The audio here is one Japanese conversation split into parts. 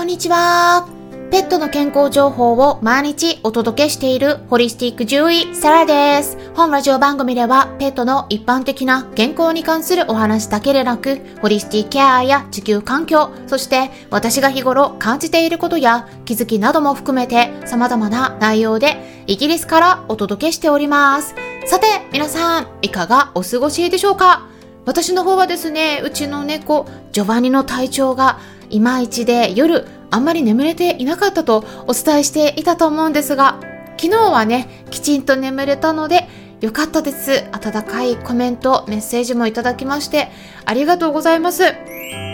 こんにちは。ペットの健康情報を毎日お届けしているホリスティック獣医サラです。本ラジオ番組ではペットの一般的な健康に関するお話だけでなく、ホリスティックケアや地球環境、そして私が日頃感じていることや気づきなども含めて様々な内容でイギリスからお届けしております。さて、皆さん、いかがお過ごしでしょうか？私の方はですね、うちの猫、ジョバニの体調がいまいちで夜あんまり眠れていなかったとお伝えしていたと思うんですが、昨日はね、きちんと眠れたので、よかったです。温かいコメント、メッセージもいただきまして、ありがとうございます。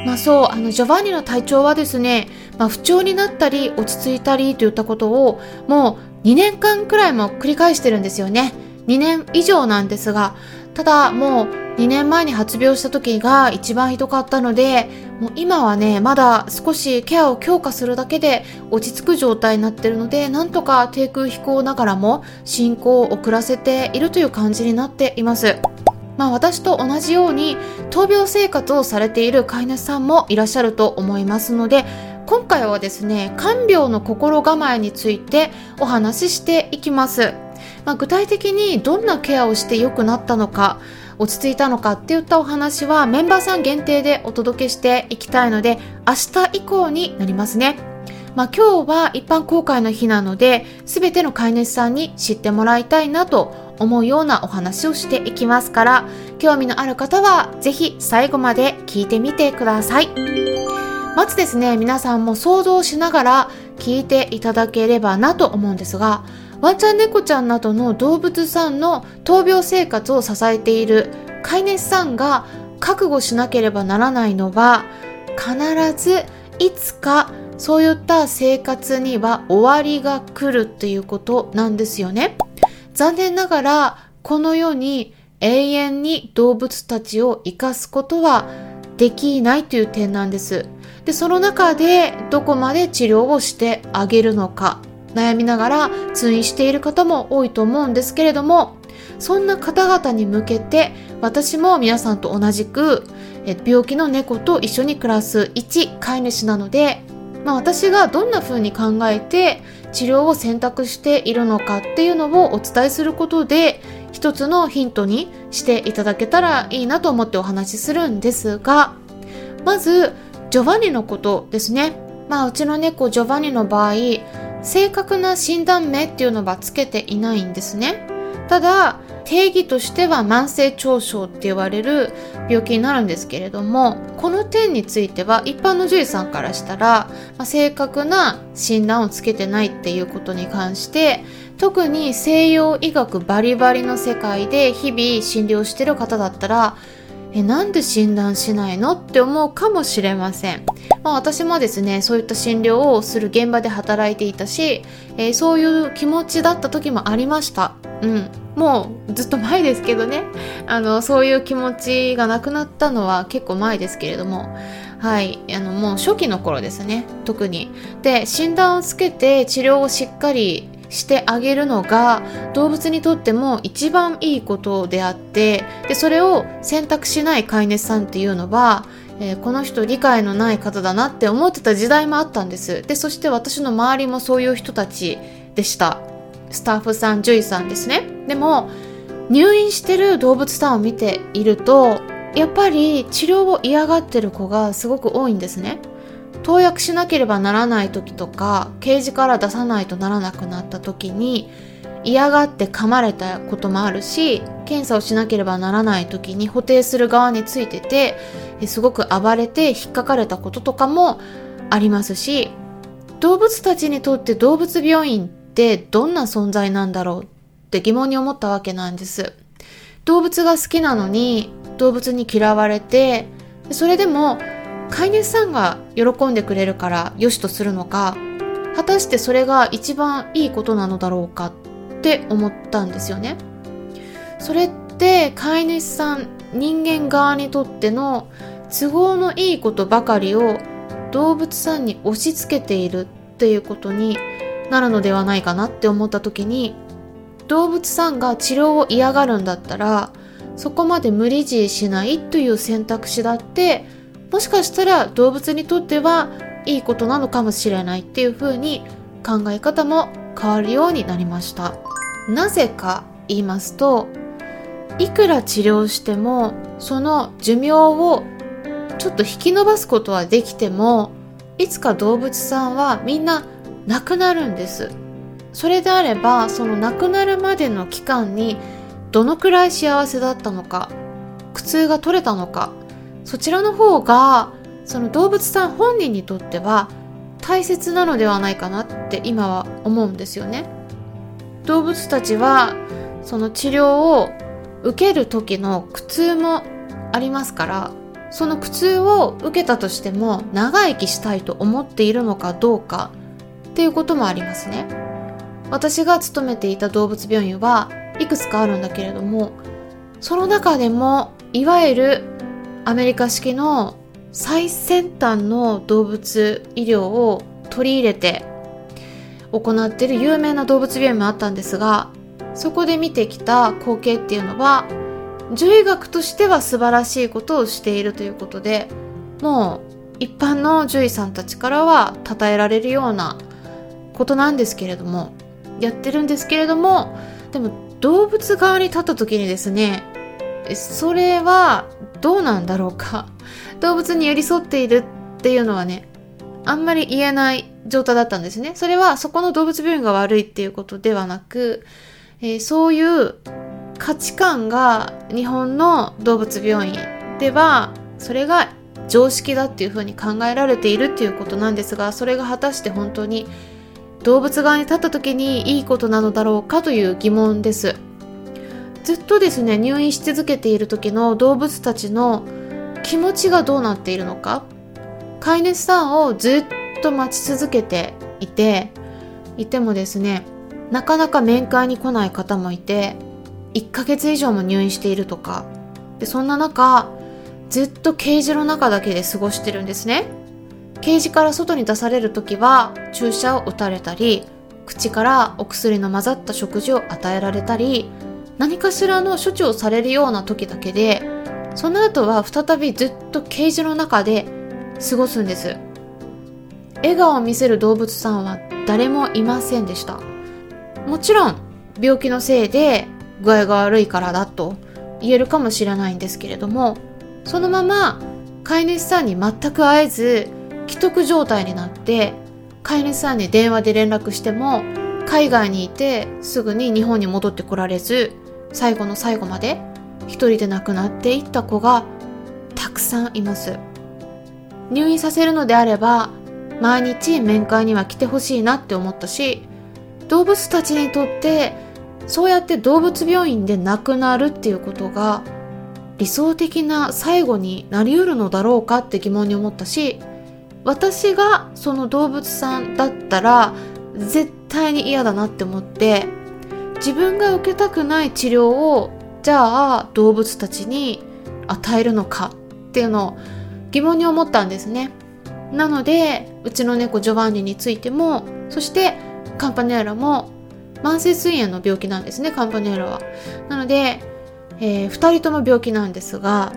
まあそう、あの、ジョバンニの体調はですね、まあ不調になったり、落ち着いたりといったことを、もう2年間くらいも繰り返してるんですよね。2年以上なんですが、ただもう2年前に発病した時が一番ひどかったので、もう今はね、まだ少しケアを強化するだけで落ち着く状態になってるので、なんとか低空飛行ながらも進行を遅らせているという感じになっています。まあ私と同じように闘病生活をされている飼い主さんもいらっしゃると思いますので、今回はですね、看病の心構えについてお話ししていきます。まあ、具体的にどんなケアをして良くなったのか、落ち着いたのかっていったお話はメンバーさん限定でお届けしていきたいので明日以降になりますね。まあ、今日は一般公開の日なので全ての飼い主さんに知ってもらいたいなと思うようなお話をしていきますから興味のある方はぜひ最後まで聞いてみてください。まずですね皆さんも想像しながら聞いていただければなと思うんですがワンちゃん猫ちゃんなどの動物さんの闘病生活を支えている飼い主さんが覚悟しなければならないのは必ずいつかそういった生活には終わりが来るっていうことなんですよね。残念ながらこの世に永遠に動物たちを生かすことはできないという点なんです。で、その中でどこまで治療をしてあげるのか悩みながら通院している方も多いと思うんですけれどもそんな方々に向けて私も皆さんと同じく病気の猫と一緒に暮らす一飼い主なので、まあ、私がどんな風に考えて治療を選択しているのかっていうのをお伝えすることで一つのヒントにしていただけたらいいなと思ってお話しするんですがまずジョバニのことですね。まあうちの猫ジョバニの場合正確な診断名っていうのはつけていないんですね。ただ、定義としては慢性腸症って言われる病気になるんですけれども、この点については一般の獣医さんからしたら、まあ、正確な診断をつけてないっていうことに関して、特に西洋医学バリバリの世界で日々診療してる方だったら、え、なんで診断しないのって思うかもしれません。まあ、私もですね、そういった診療をする現場で働いていたし、えー、そういう気持ちだった時もありました。うん。もうずっと前ですけどね。あの、そういう気持ちがなくなったのは結構前ですけれども。はい。あの、もう初期の頃ですね。特に。で、診断をつけて治療をしっかりしてあげるのが動物にとっても一番いいことであってでそれを選択しない飼い主さんっていうのは、えー、この人理解のない方だなって思ってた時代もあったんです。でそして私の周りもそういう人たちでした。スタッフさん獣医さんですね。でも入院してる動物さんを見ているとやっぱり治療を嫌がってる子がすごく多いんですね。投薬しなければならない時とかケージから出さないとならなくなった時に嫌がって噛まれたこともあるし検査をしなければならない時に補填する側についててすごく暴れて引っかかれたこととかもありますし動物たちにとって動物病院ってどんな存在なんだろうって疑問に思ったわけなんです。動物が好きなのに動物に嫌われてそれでも飼い主さんが喜んでくれるから良しとするのか果たしてそれが一番いいことなのだろうかって思ったんですよね。それって飼い主さん人間側にとっての都合のいいことばかりを動物さんに押し付けているっていうことになるのではないかなって思った時に動物さんが治療を嫌がるんだったらそこまで無理強いしないという選択肢だってもしかしたら動物にとってはいいことなのかもしれないっていう風に考え方も変わるようになりました。なぜか言いますといくら治療してもその寿命をちょっと引き延ばすことはできてもいつか動物さんはみんな亡くなるんです。それであればその亡くなるまでの期間にどのくらい幸せだったのか苦痛が取れたのかそちらの方がその動物さん本人にとっては大切なのではないかなって今は思うんですよね。動物たちはその治療を受ける時の苦痛もありますからその苦痛を受けたとしても長生きしたいと思っているのかどうかっていうこともありますね。私が勤めていた動物病院はいくつかあるんだけれどもその中でもいわゆるアメリカ式の最先端の動物医療を取り入れて行っている有名な動物病院もあったんですがそこで見てきた光景っていうのは獣医学としては素晴らしいことをしているということでもう一般の獣医さんたちからは称えられるようなことなんですけれどもやってるんですけれどもでも動物側に立った時にですねそれはどうなんだろうか。動物に寄り添っているっていうのはねあんまり言えない状態だったんですね。それはそこの動物病院が悪いっていうことではなく、えー、そういう価値観が日本の動物病院ではそれが常識だっていうふうに考えられているっていうことなんですがそれが果たして本当に動物側に立った時にいいことなのだろうかという疑問です。ずっとですね入院し続けている時の動物たちの気持ちがどうなっているのか。飼い主さんをずっと待ち続けていていてもですねなかなか面会に来ない方もいて1ヶ月以上も入院しているとか。でそんな中ずっとケージの中だけで過ごしてるんですね。ケージから外に出される時は注射を打たれたり口からお薬の混ざった食事を与えられたり何かしらの処置をされるような時だけでその後は再びずっとケージの中で過ごすんです。笑顔を見せる動物さんは誰もいませんでした。もちろん病気のせいで具合が悪いからだと言えるかもしれないんですけれどもそのまま飼い主さんに全く会えず既得状態になって飼い主さんに電話で連絡しても海外にいてすぐに日本に戻ってこられず最後の最後まで一人で亡くなっていった子がたくさんいます。入院させるのであれば毎日面会には来てほしいなって思ったし動物たちにとってそうやって動物病院で亡くなるっていうことが理想的な最後になりうるのだろうかって疑問に思ったし私がその動物さんだったら絶対に嫌だなって思って自分が受けたくない治療をじゃあ動物たちに与えるのかっていうのを疑問に思ったんですね。なのでうちの猫ジョバンニについてもそしてカンパネーラも慢性膵炎の病気なんですねカンパネーラは。なので、えー、2人とも病気なんですが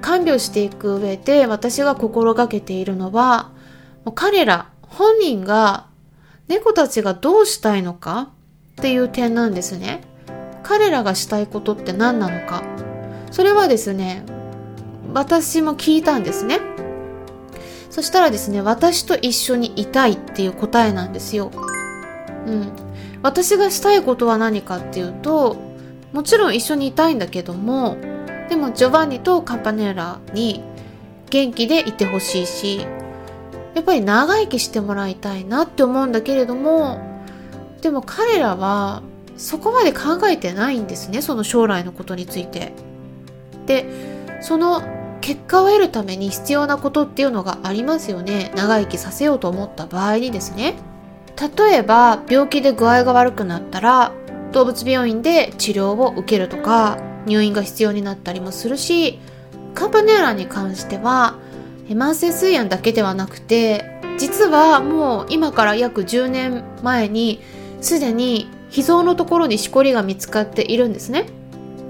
看病していく上で私が心がけているのは彼ら本人が猫たちがどうしたいのかっていう点なんですね。彼らがしたいことって何なのか。それはですね私も聞いたんですね。そしたらですね私と一緒にいたいっていう答えなんですよ。うん。私がしたいことは何かっていうともちろん一緒にいたいんだけどもでもジョバンニとカンパネーラに元気でいてほしいしやっぱり長生きしてもらいたいなって思うんだけれどもでも彼らはそこまで考えてないんですねその将来のことについて。でその結果を得るために必要なことっていうのがありますよね長生きさせようと思った場合にですね例えば病気で具合が悪くなったら動物病院で治療を受けるとか入院が必要になったりもするしカンパネーラに関しては慢性膵炎だけではなくて実はもう今から約10年前にすでに脾臓のところにしこりが見つかっているんですね。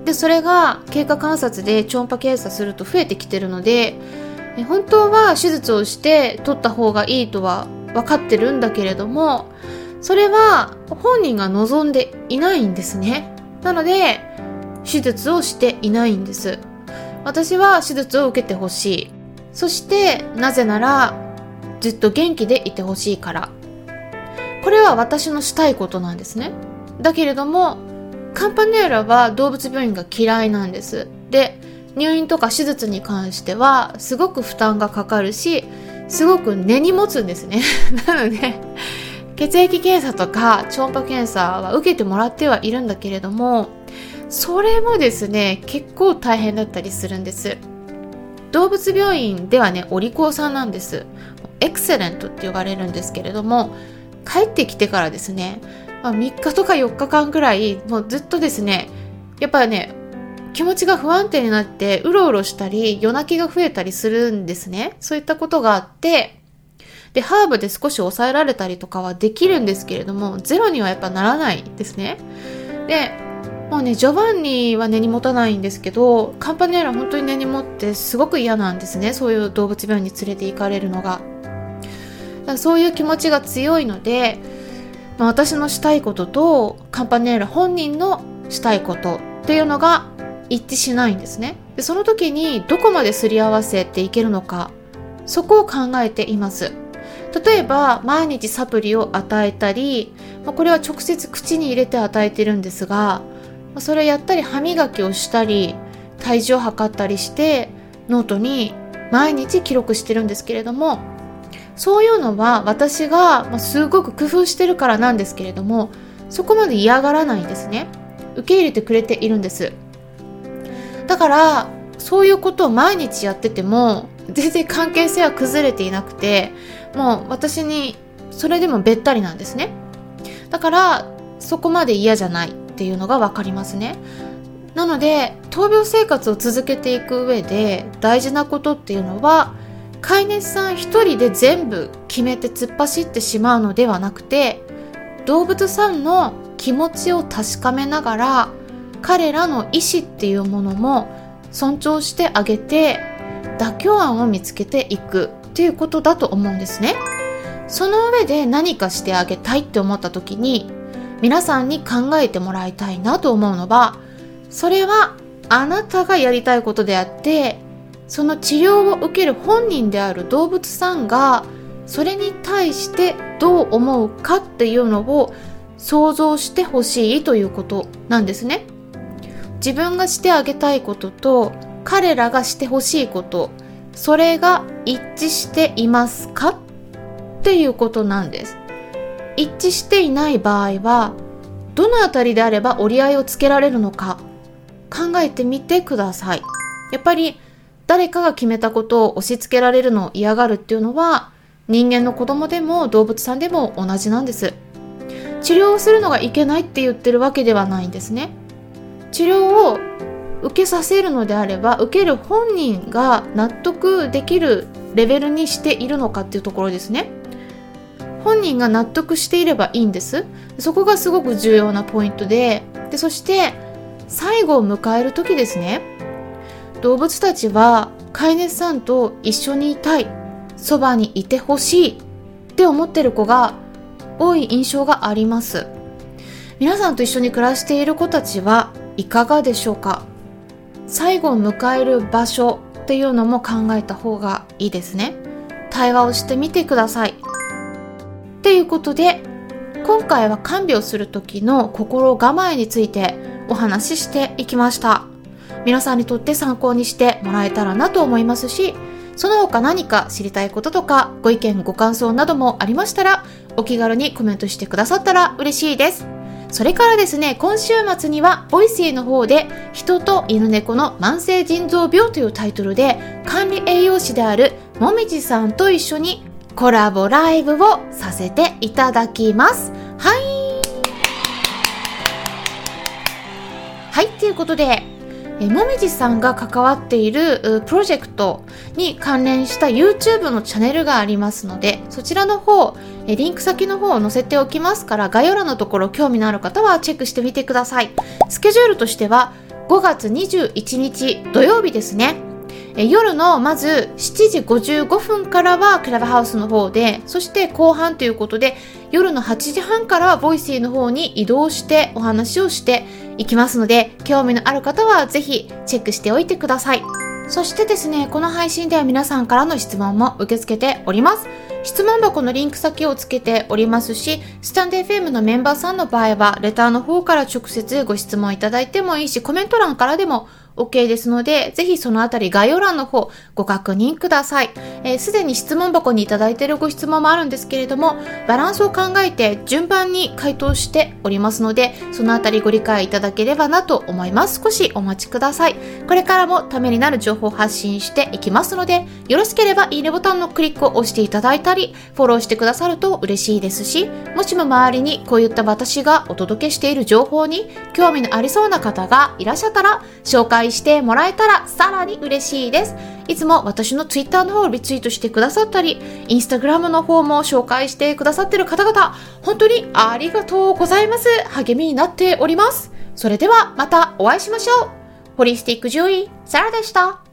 でそれが経過観察で超音波検査すると増えてきてるので本当は手術をして取った方がいいとは分かってるんだけれどもそれは本人が望んでいないんですね。なので手術をしていないんです。私は手術を受けてほしい。そしてなぜならずっと元気でいてほしいから。これは私のしたいことなんですね。だけれどもカンパネーラは動物病院が嫌いなんです。で入院とか手術に関してはすごく負担がかかるしすごく根に持つんですね。なので血液検査とか超音波検査は受けてもらってはいるんだけれどもそれもですね結構大変だったりするんです。動物病院ではねお利口さんなんです。エクセレントって呼ばれるんですけれども帰ってきてからですね、まあ、3日とか4日間くらいもうずっとですねやっぱね気持ちが不安定になってうろうろしたり夜泣きが増えたりするんですね。そういったことがあってでハーブで少し抑えられたりとかはできるんですけれどもゼロにはやっぱならないですね。でもうねジョバンニは根に持たないんですけどカンパネラ本当に根に持ってすごく嫌なんですね。そういう動物病院に連れて行かれるのが。だそういう気持ちが強いので、まあ、私のしたいこととカンパネーラ本人のしたいことっていうのが一致しないんですね。でその時にどこまですり合わせていけるのかそこを考えています。例えば毎日サプリを与えたり、まあ、これは直接口に入れて与えてるんですが、それやったり歯磨きをしたり体重を測ったりしてノートに毎日記録してるんですけれどもそういうのは私が、ま、すごく工夫してるからなんですけれどもそこまで嫌がらないんですね。受け入れてくれているんです。だからそういうことを毎日やってても全然関係性は崩れていなくてもう私にそれでもべったりなんですね。だからそこまで嫌じゃないっていうのが分かりますね。なので闘病生活を続けていく上で大事なことっていうのは飼い主さん一人で全部決めて突っ走ってしまうのではなくて動物さんの気持ちを確かめながら彼らの意思っていうものも尊重してあげて妥協案を見つけていくっていうことだと思うんですね。その上で何かしてあげたいって思った時に皆さんに考えてもらいたいなと思うのはそれはあなたがやりたいことであってその治療を受ける本人である動物さんがそれに対してどう思うかっていうのを想像してほしいということなんですね。自分がしてあげたいことと彼らがしてほしいことそれが一致していますかっていうことなんです。一致していない場合はどのあたりであれば折り合いをつけられるのか考えてみてください。やっぱり誰かが決めたことを押し付けられるのを嫌がるっていうのは人間の子供でも動物さんでも同じなんです。治療をするのがいけないって言ってるわけではないんですね。治療を受けさせるのであれば受ける本人が納得できるレベルにしているのかっていうところですね。本人が納得していればいいんです。そこがすごく重要なポイントででそして最後を迎える時ですね。動物たちは飼い主さんと一緒にいたい。そばにいてほしいって思ってる子が多い印象があります。皆さんと一緒に暮らしている子たちはいかがでしょうか？最後を迎える場所っていうのも考えた方がいいですね。対話をしてみてください。っていうことで今回は看病する時の心構えについてお話ししていきました。皆さんにとって参考にしてもらえたらなと思いますしその他何か知りたいこととかご意見ご感想などもありましたらお気軽にコメントしてくださったら嬉しいですそれからですね、今週末には、 Voicy の方で、人と犬猫の慢性腎臓病というタイトルで、管理栄養士であるもみじさんと一緒にコラボライブをさせていただきます。はい。はい、ということで、えもみじさんが関わっているプロジェクトに関連した YouTube のチャンネルがありますので、そちらの方、えリンク先の方を載せておきますから、概要欄のところ興味のある方はチェックしてみてください。スケジュールとしては、5月21日土曜日ですね。え夜のまず7時55分からはクラブハウスの方で、そして後半ということで、夜の8時半から Voicy の方に移動してお話をしていきますので、興味のある方はぜひチェックしておいてください。そしてですね、この配信では皆さんからの質問も受け付けております。質問箱のリンク先をつけておりますし、スタンデー FM のメンバーさんの場合は、レターの方から直接ご質問いただいてもいいし、コメント欄からでも OK ですので、ぜひそのあたり概要欄の方ご確認ください。す、えー、で、に質問箱にいただいているご質問もあるんですけれども、バランスを考えて順番に回答しておりますので、そのあたりご理解いただければなと思います。少しお待ちください。これからもためになる情報を発信していきますので、よろしければいいねボタンのクリックを押していただいたり、フォローしてくださると嬉しいですし、もしも周りにこういった私がお届けしている情報に興味のありそうな方がいらっしゃったら、紹介介してもらえたらさらに嬉しいです。いつも私の Twitter の方をリツイートしてくださったり、Instagram の方も紹介してくださってる方々、本当にありがとうございます。励みになっております。それではまたお会いしましょう。ホリスティック獣医、サラでした。